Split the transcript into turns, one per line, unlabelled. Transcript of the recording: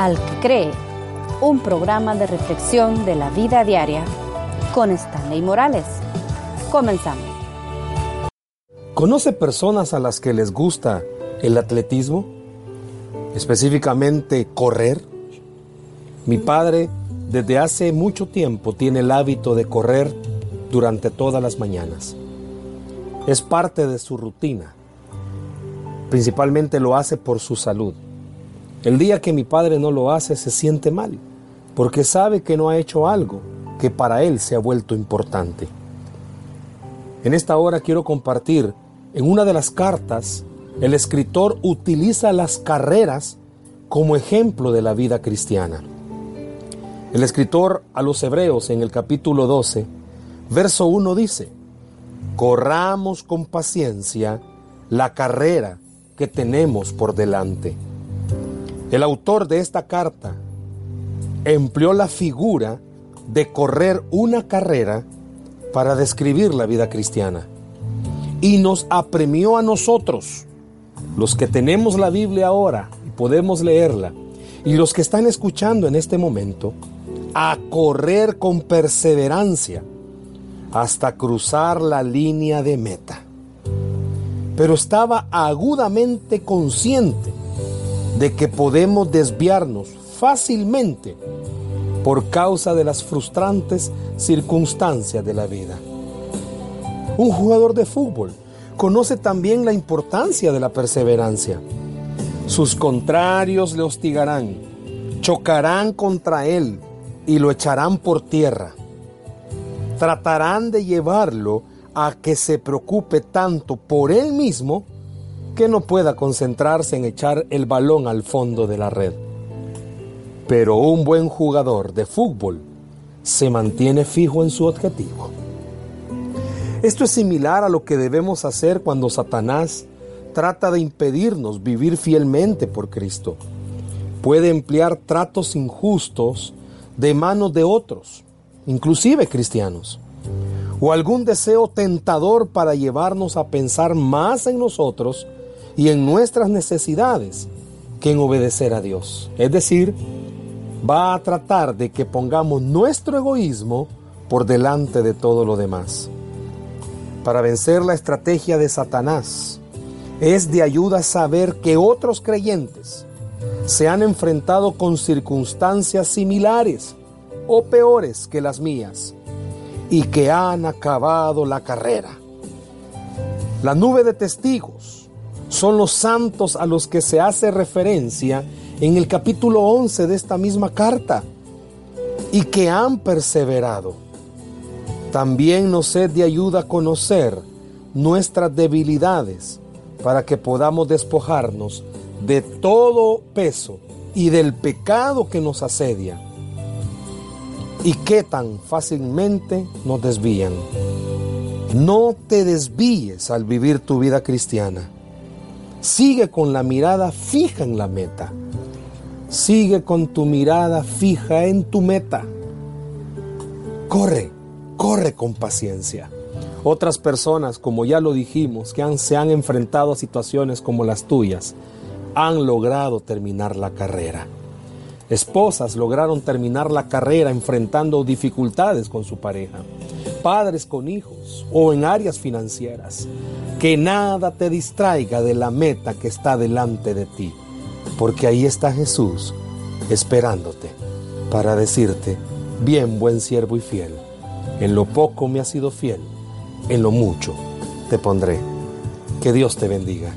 Al que cree, un programa de reflexión de la vida diaria con Stanley Morales. Comenzamos.
¿Conoce personas a las que les gusta el atletismo? Específicamente correr. Mi padre desde hace mucho tiempo tiene el hábito de correr durante todas las mañanas. Es parte de su rutina. Principalmente lo hace por su salud. El día que mi padre no lo hace se siente mal, porque sabe que no ha hecho algo que para él se ha vuelto importante. En esta hora quiero compartir en una de las cartas, el escritor utiliza las carreras como ejemplo de la vida cristiana. El escritor a los Hebreos en el capítulo 12, verso 1 dice, corramos con paciencia la carrera que tenemos por delante. El autor de esta carta empleó la figura de correr una carrera para describir la vida cristiana y nos apremió a nosotros, los que tenemos la Biblia ahora y podemos leerla, y los que están escuchando en este momento, a correr con perseverancia hasta cruzar la línea de meta. Pero estaba agudamente consciente de que podemos desviarnos fácilmente por causa de las frustrantes circunstancias de la vida. Un jugador de fútbol conoce también la importancia de la perseverancia. Sus contrarios le hostigarán, chocarán contra él y lo echarán por tierra. Tratarán de llevarlo a que se preocupe tanto por él mismo que no pueda concentrarse en echar el balón al fondo de la red. Pero un buen jugador de fútbol se mantiene fijo en su objetivo. Esto es similar a lo que debemos hacer cuando Satanás trata de impedirnos vivir fielmente por Cristo. Puede emplear tratos injustos de manos de otros, inclusive cristianos, o algún deseo tentador para llevarnos a pensar más en nosotros y en nuestras necesidades que en obedecer a Dios. Es decir, va a tratar de que pongamos nuestro egoísmo por delante de todo lo demás para vencer la estrategia de Satanás. Es de ayuda saber que otros creyentes se han enfrentado con circunstancias similares o peores que las mías y que han acabado la carrera. La nube de testigos son los santos a los que se hace referencia en el capítulo 11 de esta misma carta y que han perseverado también nos es de ayuda a conocer nuestras debilidades para que podamos despojarnos de todo peso y del pecado que nos asedia y que tan fácilmente nos desvían. No te desvíes al vivir tu vida cristiana. Sigue con la mirada fija en la meta. Sigue con tu mirada fija en tu meta. Corre corre con paciencia. Otras personas, como ya lo dijimos, que se han enfrentado a situaciones como las tuyas, han logrado terminar la carrera. Esposas lograron terminar la carrera enfrentando dificultades con su pareja. Padres con hijos o en áreas financieras. Que nada te distraiga de la meta que está delante de ti. Porque ahí está Jesús esperándote para decirte, bien buen siervo y fiel en lo poco me has sido fiel, en lo mucho te pondré. Que Dios te bendiga.